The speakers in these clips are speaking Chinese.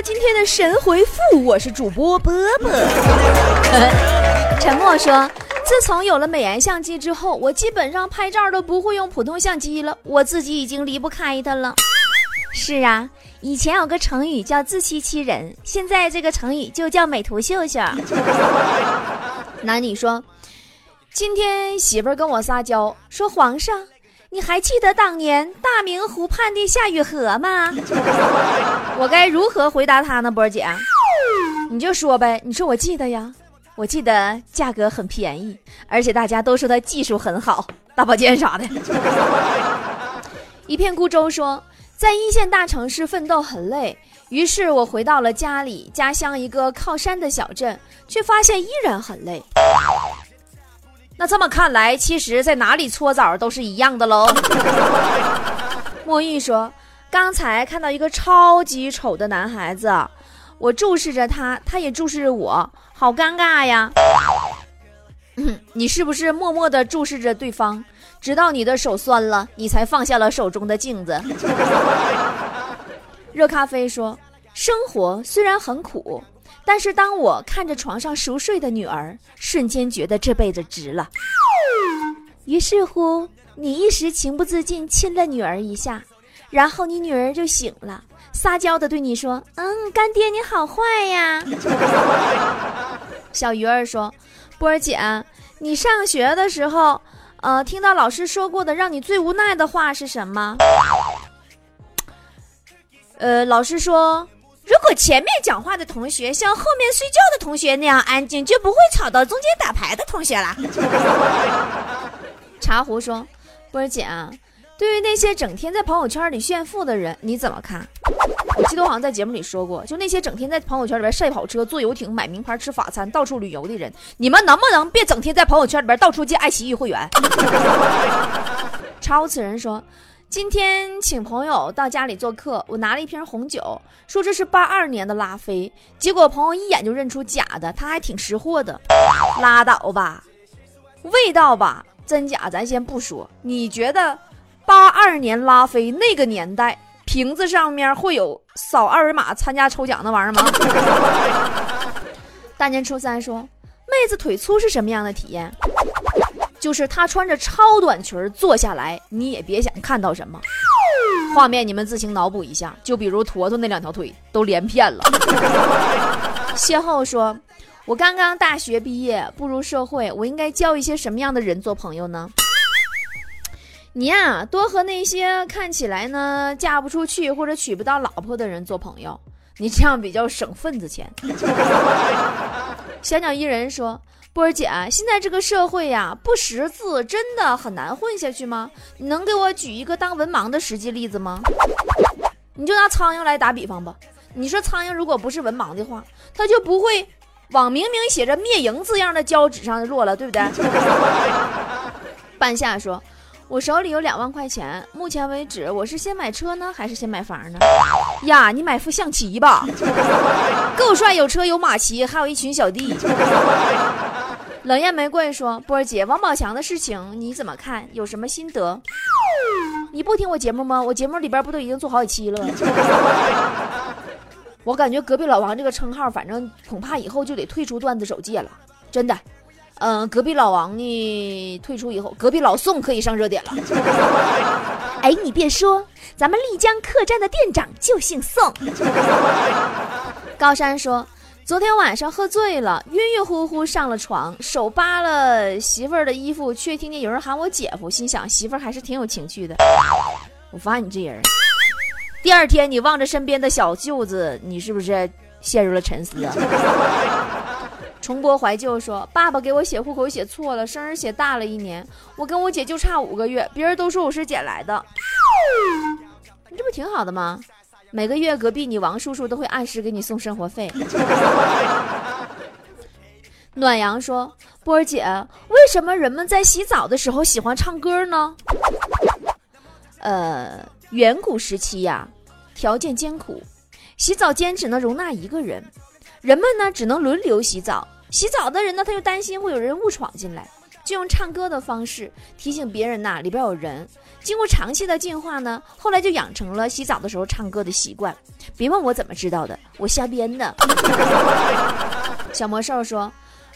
到今天的神回复，我是主播波波。沉默说：“自从有了美颜相机之后，我基本上拍照都不会用普通相机了，我自己已经离不开它了。”是啊，以前有个成语叫自欺欺人，现在这个成语就叫美图秀秀。那你说，今天媳妇儿跟我撒娇说：“皇上。”你还记得当年大明湖畔的夏雨荷吗？我该如何回答他呢，波儿姐？你就说呗，你说我记得呀，我记得价格很便宜，而且大家都说他技术很好，大保健啥的。一片孤舟说，在一线大城市奋斗很累，于是我回到了家里家乡一个靠山的小镇，却发现依然很累。那这么看来，其实在哪里搓澡都是一样的喽。墨玉说：“刚才看到一个超级丑的男孩子，我注视着他，他也注视着我，好尴尬呀。”你是不是默默地注视着对方，直到你的手酸了，你才放下了手中的镜子？热咖啡说：“生活虽然很苦。”但是当我看着床上熟睡的女儿，瞬间觉得这辈子值了。于是乎，你一时情不自禁亲了女儿一下，然后你女儿就醒了，撒娇的对你说：“嗯，干爹你好坏呀。”小鱼儿说：“波儿姐，你上学的时候，呃，听到老师说过的让你最无奈的话是什么？”呃，老师说。如果前面讲话的同学像后面睡觉的同学那样安静，就不会吵到中间打牌的同学了。茶壶说：“波儿姐啊，对于那些整天在朋友圈里炫富的人，你怎么看？我记得我好像在节目里说过，就那些整天在朋友圈里边晒跑车、坐游艇、买名牌、吃法餐、到处旅游的人，你们能不能别整天在朋友圈里边到处借爱奇艺会员？” 茶壶此人说。今天请朋友到家里做客，我拿了一瓶红酒，说这是八二年的拉菲，结果朋友一眼就认出假的，他还挺识货的。拉倒吧，味道吧，真假咱先不说。你觉得八二年拉菲那个年代瓶子上面会有扫二维码参加抽奖那玩意儿吗？大年初三说，妹子腿粗是什么样的体验？就是她穿着超短裙坐下来，你也别想看到什么画面，你们自行脑补一下。就比如坨坨那两条腿都连片了。邂逅说：“我刚刚大学毕业，步入社会，我应该交一些什么样的人做朋友呢？”你呀，多和那些看起来呢嫁不出去或者娶不到老婆的人做朋友，你这样比较省份子钱。小鸟依人说。波儿姐，现在这个社会呀，不识字真的很难混下去吗？你能给我举一个当文盲的实际例子吗？你就拿苍蝇来打比方吧。你说苍蝇如果不是文盲的话，它就不会往明明写着“灭蝇”字样的胶纸上落了，对不对？半夏说：“我手里有两万块钱，目前为止，我是先买车呢，还是先买房呢？”呀，你买副象棋吧，够帅，有车有马骑，还有一群小弟。冷艳玫瑰说：“波儿姐，王宝强的事情你怎么看？有什么心得？你不听我节目吗？我节目里边不都已经做好几期了？我感觉隔壁老王这个称号，反正恐怕以后就得退出段子手界了。真的，嗯，隔壁老王呢退出以后，隔壁老宋可以上热点了。哎，你别说，咱们丽江客栈的店长就姓宋。高山说。”昨天晚上喝醉了，晕晕乎乎上了床，手扒了媳妇儿的衣服，却听见有人喊我姐夫，心想媳妇儿还是挺有情趣的。我发现你这人，第二天你望着身边的小舅子，你是不是陷入了沉思啊？重播怀旧说，爸爸给我写户口写错了，生日写大了一年，我跟我姐就差五个月，别人都说我是捡来的，你这不挺好的吗？每个月隔壁你王叔叔都会按时给你送生活费。暖阳说：“波儿姐，为什么人们在洗澡的时候喜欢唱歌呢？”呃，远古时期呀，条件艰苦，洗澡间只能容纳一个人，人们呢只能轮流洗澡。洗澡的人呢，他又担心会有人误闯进来，就用唱歌的方式提醒别人呐里边有人。经过长期的进化呢，后来就养成了洗澡的时候唱歌的习惯。别问我怎么知道的，我瞎编的。小魔兽说：“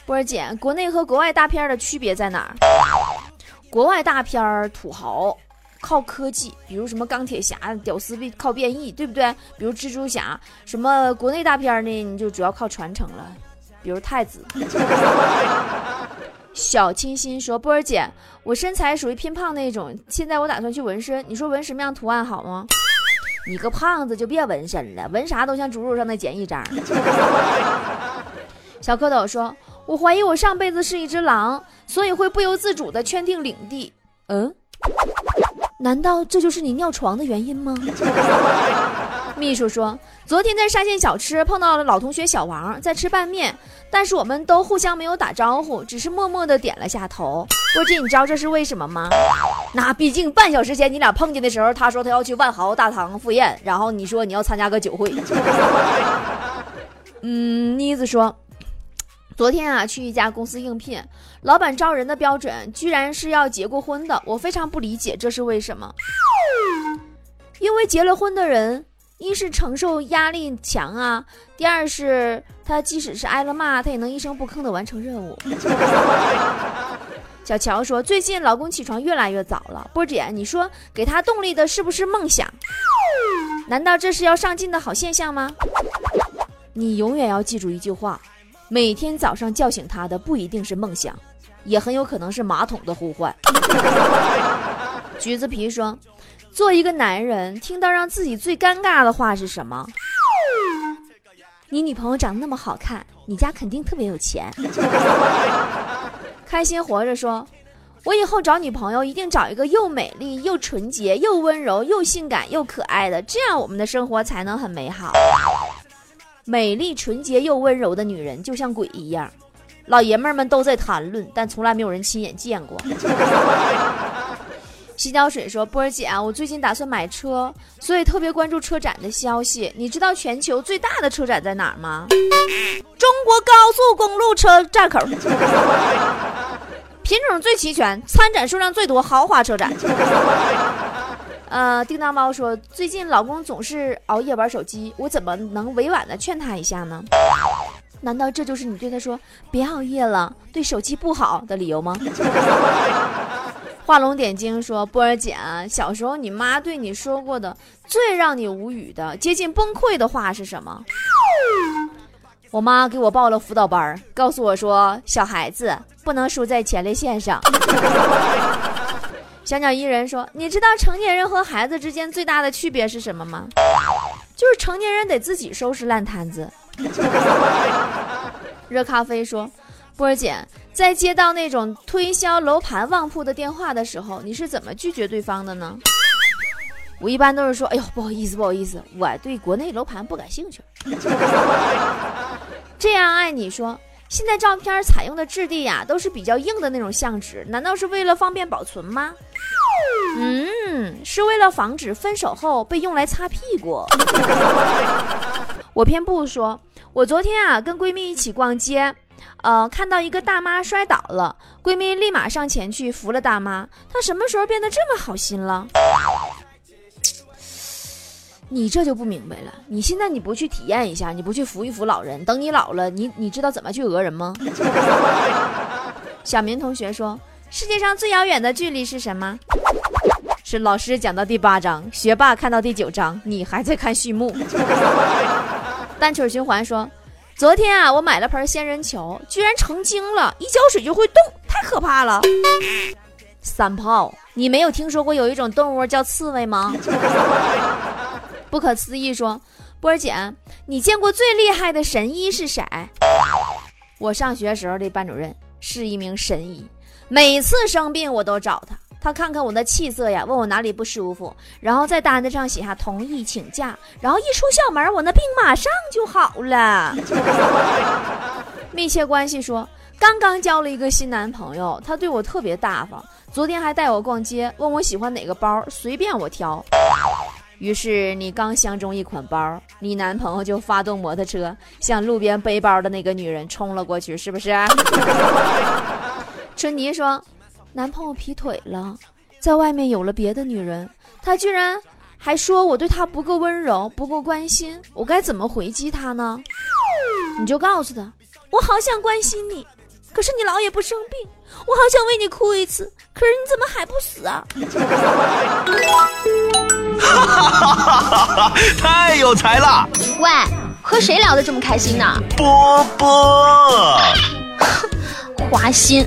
波儿姐，国内和国外大片的区别在哪儿？国外大片土豪。”靠科技，比如什么钢铁侠屌丝变靠变异，对不对？比如蜘蛛侠，什么国内大片呢？你就主要靠传承了，比如太子。小清新说：“波儿姐，我身材属于偏胖那种，现在我打算去纹身，你说纹什么样图案好吗？你个胖子就别纹身了，纹啥都像猪肉上的剪一张。”小蝌蚪说：“我怀疑我上辈子是一只狼，所以会不由自主的圈定领地。”嗯。难道这就是你尿床的原因吗？秘书说，昨天在沙县小吃碰到了老同学小王，在吃拌面，但是我们都互相没有打招呼，只是默默的点了下头。波姐，你知道这是为什么吗？那毕竟半小时前你俩碰见的时候，他说他要去万豪大堂赴宴，然后你说你要参加个酒会。嗯，妮子说。昨天啊，去一家公司应聘，老板招人的标准居然是要结过婚的，我非常不理解这是为什么。因为结了婚的人，一是承受压力强啊，第二是他即使是挨了骂，他也能一声不吭的完成任务。小乔说，最近老公起床越来越早了，波姐，你说给他动力的是不是梦想？难道这是要上进的好现象吗？你永远要记住一句话。每天早上叫醒他的不一定是梦想，也很有可能是马桶的呼唤。橘子皮说：“做一个男人，听到让自己最尴尬的话是什么？你女朋友长得那么好看，你家肯定特别有钱。”开心活着说：“我以后找女朋友一定找一个又美丽又纯洁又温柔又性感又可爱的，这样我们的生活才能很美好。”美丽、纯洁又温柔的女人就像鬼一样，老爷们们都在谈论，但从来没有人亲眼见过。洗脚水说：“波儿姐啊，我最近打算买车，所以特别关注车展的消息。你知道全球最大的车展在哪儿吗？中国高速公路车站口，品种最齐全，参展数量最多，豪华车展。”呃，叮当猫说，最近老公总是熬夜玩手机，我怎么能委婉的劝他一下呢？难道这就是你对他说别熬夜了，对手机不好的理由吗？画龙点睛说，波儿姐，小时候你妈对你说过的最让你无语的、接近崩溃的话是什么？我妈给我报了辅导班，告诉我说，小孩子不能输在前列腺上。小鸟依人说：“你知道成年人和孩子之间最大的区别是什么吗？就是成年人得自己收拾烂摊子。”热咖啡说：“波儿姐，在接到那种推销楼盘旺铺的电话的时候，你是怎么拒绝对方的呢？”我一般都是说：“哎呦，不好意思，不好意思，我对国内楼盘不感兴趣。” 这样爱你说。现在照片采用的质地呀，都是比较硬的那种相纸，难道是为了方便保存吗？嗯，是为了防止分手后被用来擦屁股。我偏不说，我昨天啊跟闺蜜一起逛街，呃，看到一个大妈摔倒了，闺蜜立马上前去扶了大妈。她什么时候变得这么好心了？你这就不明白了。你现在你不去体验一下，你不去扶一扶老人，等你老了，你你知道怎么去讹人吗？小明同学说，世界上最遥远的距离是什么？是老师讲到第八章，学霸看到第九章，你还在看序幕。单曲循环说，昨天啊，我买了盆仙人球，居然成精了，一浇水就会动，太可怕了。三炮，你没有听说过有一种动物叫刺猬吗？不可思议说：“波儿姐，你见过最厉害的神医是谁？”我上学时候的班主任是一名神医，每次生病我都找他，他看看我的气色呀，问我哪里不舒服，然后在单子上写下同意请假，然后一出校门，我那病马上就好了。密切关系说，刚刚交了一个新男朋友，他对我特别大方，昨天还带我逛街，问我喜欢哪个包，随便我挑。于是你刚相中一款包，你男朋友就发动摩托车向路边背包的那个女人冲了过去，是不是？春妮说，男朋友劈腿了，在外面有了别的女人，他居然还说我对他不够温柔，不够关心，我该怎么回击他呢？你就告诉他，我好想关心你，可是你老也不生病，我好想为你哭一次，可是你怎么还不死啊？哈哈哈哈哈！太有才了！喂，和谁聊得这么开心呢？波波，花心。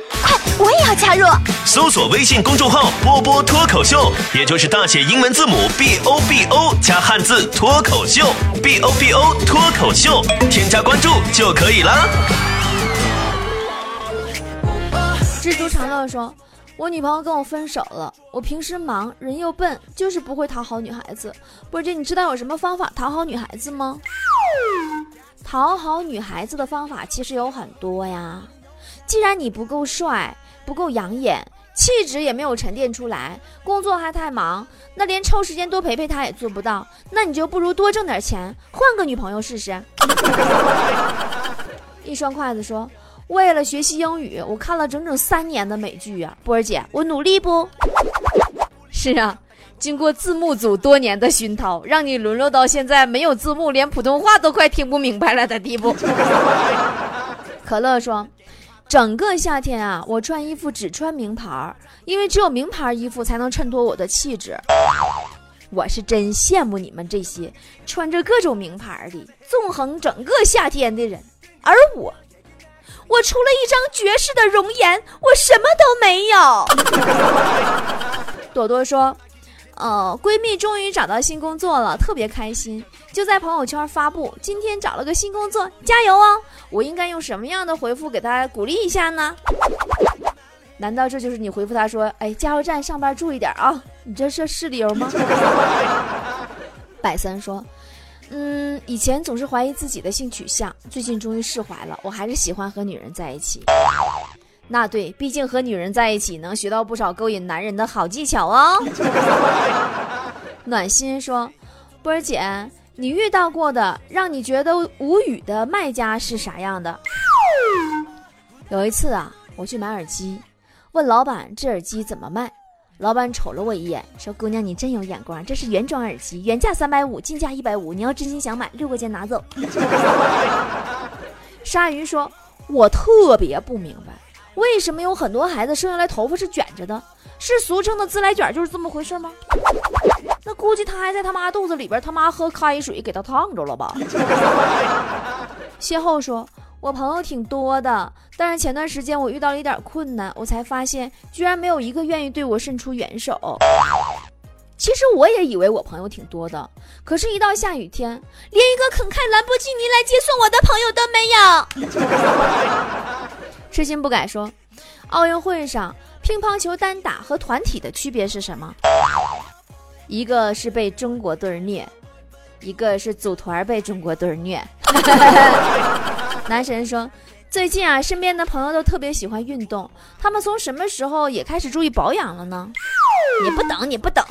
快，我也要加入。搜索微信公众号“波波脱口秀”，也就是大写英文字母 B O B O 加汉字“脱口秀 ”，B O B O 脱口秀，添加关注就可以了。蜘蛛长乐说：“我女朋友跟我分手了，我平时忙，人又笨，就是不会讨好女孩子。波姐，你知道有什么方法讨好女孩子吗？讨好女孩子的方法其实有很多呀。既然你不够帅，不够养眼。”气质也没有沉淀出来，工作还太忙，那连抽时间多陪陪他也做不到。那你就不如多挣点钱，换个女朋友试试。一双筷子说：“为了学习英语，我看了整整三年的美剧啊，波儿姐，我努力不？是啊，经过字幕组多年的熏陶，让你沦落到现在没有字幕，连普通话都快听不明白了的地步。”可乐说。整个夏天啊，我穿衣服只穿名牌儿，因为只有名牌衣服才能衬托我的气质。我是真羡慕你们这些穿着各种名牌的纵横整个夏天的人，而我，我除了一张绝世的容颜，我什么都没有。朵朵说。呃，闺蜜终于找到新工作了，特别开心，就在朋友圈发布今天找了个新工作，加油哦！我应该用什么样的回复给她鼓励一下呢？难道这就是你回复她说，哎，加油站上班注意点啊？你这是是理由吗？百森说，嗯，以前总是怀疑自己的性取向，最近终于释怀了，我还是喜欢和女人在一起。那对，毕竟和女人在一起能学到不少勾引男人的好技巧哦。暖心说：“波儿姐，你遇到过的让你觉得无语的卖家是啥样的？”有一次啊，我去买耳机，问老板这耳机怎么卖，老板瞅了我一眼，说：“姑娘，你真有眼光，这是原装耳机，原价三百五，进价一百五，你要真心想买，六块钱拿走。”鲨鱼说：“我特别不明白。”为什么有很多孩子生下来头发是卷着的？是俗称的自来卷，就是这么回事吗？那估计他还在他妈肚子里边，他妈喝开水给他烫着了吧？邂逅说：“我朋友挺多的，但是前段时间我遇到了一点困难，我才发现居然没有一个愿意对我伸出援手。其实我也以为我朋友挺多的，可是，一到下雨天，连一个肯开兰博基尼来接送我的朋友都没有。”痴心不改说，奥运会上乒乓球单打和团体的区别是什么？一个是被中国队虐，一个是组团被中国队虐。男神说，最近啊，身边的朋友都特别喜欢运动，他们从什么时候也开始注意保养了呢？你不等，你不等，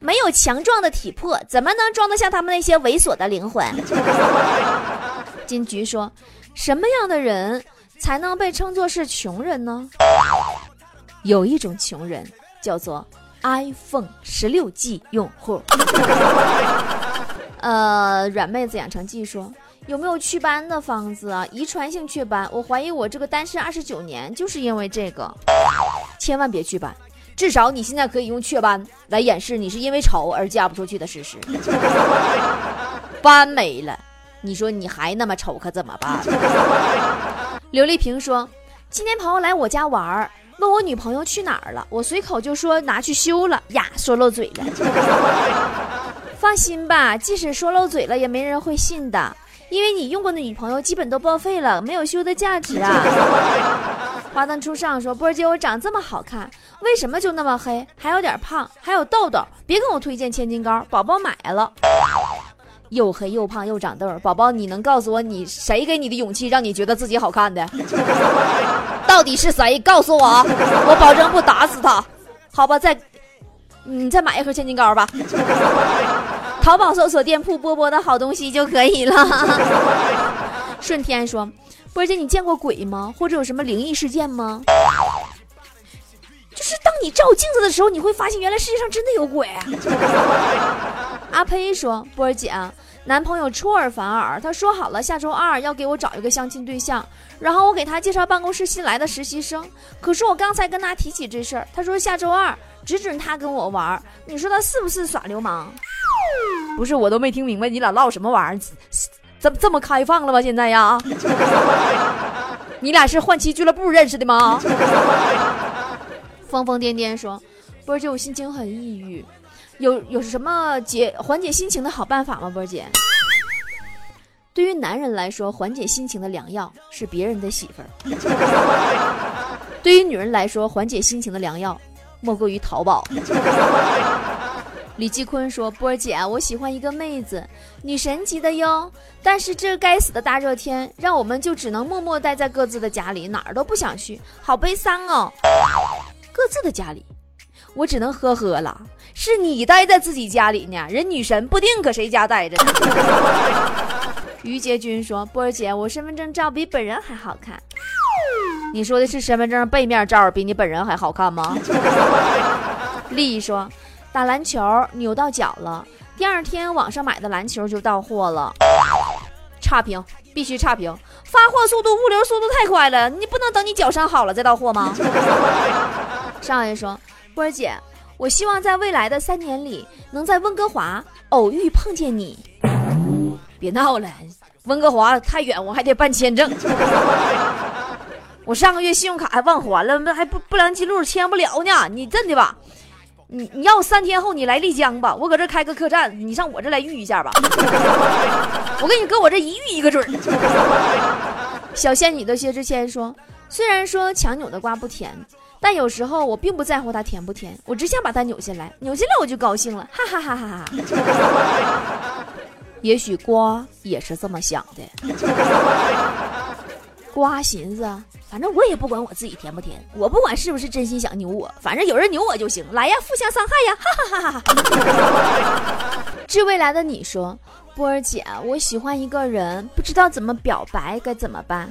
没有强壮的体魄，怎么能装得下他们那些猥琐的灵魂？金菊说，什么样的人？才能被称作是穷人呢？有一种穷人叫做 iPhone 十六 G 用户。呃，软妹子养成记说有没有祛斑的方子啊？遗传性祛斑，我怀疑我这个单身二十九年就是因为这个。千万别祛斑，至少你现在可以用雀斑来掩饰你是因为丑而嫁不出去的事实。斑没了，你说你还那么丑，可怎么办？刘丽萍说：“今天朋友来我家玩儿，问我女朋友去哪儿了，我随口就说拿去修了呀，说漏嘴了。放心吧，即使说漏嘴了，也没人会信的，因为你用过的女朋友基本都报废了，没有修的价值啊。”花灯初上说：“波儿姐，我长这么好看，为什么就那么黑，还有点胖，还有痘痘？别跟我推荐千金膏，宝宝买了。”又黑又胖又长痘。宝宝，你能告诉我你谁给你的勇气，让你觉得自己好看的？到底是谁？告诉我，我保证不打死他。好吧，再你再买一盒千金膏吧。淘宝搜索店铺波波的好东西就可以了。顺天说：“波姐，你见过鬼吗？或者有什么灵异事件吗？”就是当你照镜子的时候，你会发现原来世界上真的有鬼。阿呸说：“波儿姐，男朋友出尔反尔，他说好了下周二要给我找一个相亲对象，然后我给他介绍办公室新来的实习生。可是我刚才跟他提起这事儿，他说下周二只准他跟我玩。你说他是不是耍流氓？不是，我都没听明白你俩唠什么玩意儿，怎么这么开放了吗？现在呀，你俩是换妻俱乐部认识的吗？”疯疯癫癫说：“波儿姐，我心情很抑郁，有有什么解缓解心情的好办法吗？波儿姐，对于男人来说，缓解心情的良药是别人的媳妇儿；对于女人来说，缓解心情的良药莫过于淘宝。”李继坤说：“波儿姐，我喜欢一个妹子，女神级的哟。但是这该死的大热天，让我们就只能默默待在各自的家里，哪儿都不想去，好悲伤哦。”各自的家里，我只能呵呵了。是你待在自己家里呢，人女神不定搁谁家待着呢。于杰军说：“波儿姐，我身份证照比本人还好看。”你说的是身份证背面照比你本人还好看吗？丽说：“打篮球扭到脚了，第二天网上买的篮球就到货了，差评，必须差评。发货速度、物流速度太快了，你不能等你脚伤好了再到货吗？” 少爷说：“波儿姐，我希望在未来的三年里，能在温哥华偶遇碰见你。别闹了，温哥华太远，我还得办签证。我上个月信用卡还忘还了，那还不不良记录签不了呢。你真的吧？你你要三天后你来丽江吧，我搁这开个客栈，你上我这来遇一下吧。我跟你搁我这一遇一个准。”小仙女的薛之谦说：“虽然说强扭的瓜不甜。”但有时候我并不在乎它甜不甜，我只想把它扭下来，扭下来我就高兴了，哈哈哈哈哈哈。也许瓜也是这么想的，瓜寻思，反正我也不管我自己甜不甜，我不管是不是真心想扭我，反正有人扭我就行，来呀，互相伤害呀，哈哈哈哈哈哈。致未来的你说，波儿姐，我喜欢一个人，不知道怎么表白，该怎么办？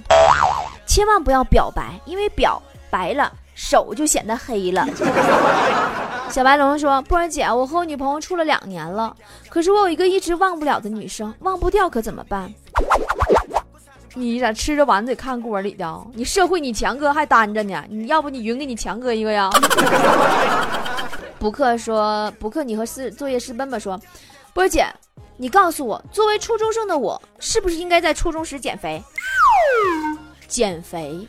千万不要表白，因为表白了。手就显得黑了。小白龙说：“波儿姐，我和我女朋友处了两年了，可是我有一个一直忘不了的女生，忘不掉可怎么办？”你咋吃着碗得看锅里的？你社会你强哥还单着呢，你要不你匀给你强哥一个呀？补课说：“补课，你和四作业师奔吧说，波儿姐，你告诉我，作为初中生的我，是不是应该在初中时减肥？减肥。”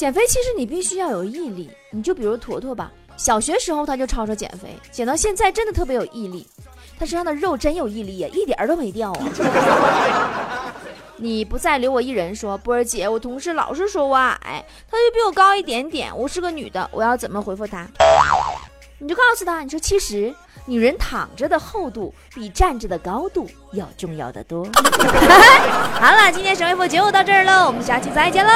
减肥其实你必须要有毅力，你就比如坨坨吧，小学时候他就吵吵减肥，减到现在真的特别有毅力，他身上的肉真有毅力呀，一点儿都没掉啊！你不再留我一人，说波儿姐，我同事老是说我矮，他就比我高一点点，我是个女的，我要怎么回复他？你就告诉他，你说其实。女人躺着的厚度比站着的高度要重要的多。好了，今天神回复就到这儿喽，我们下期再见喽。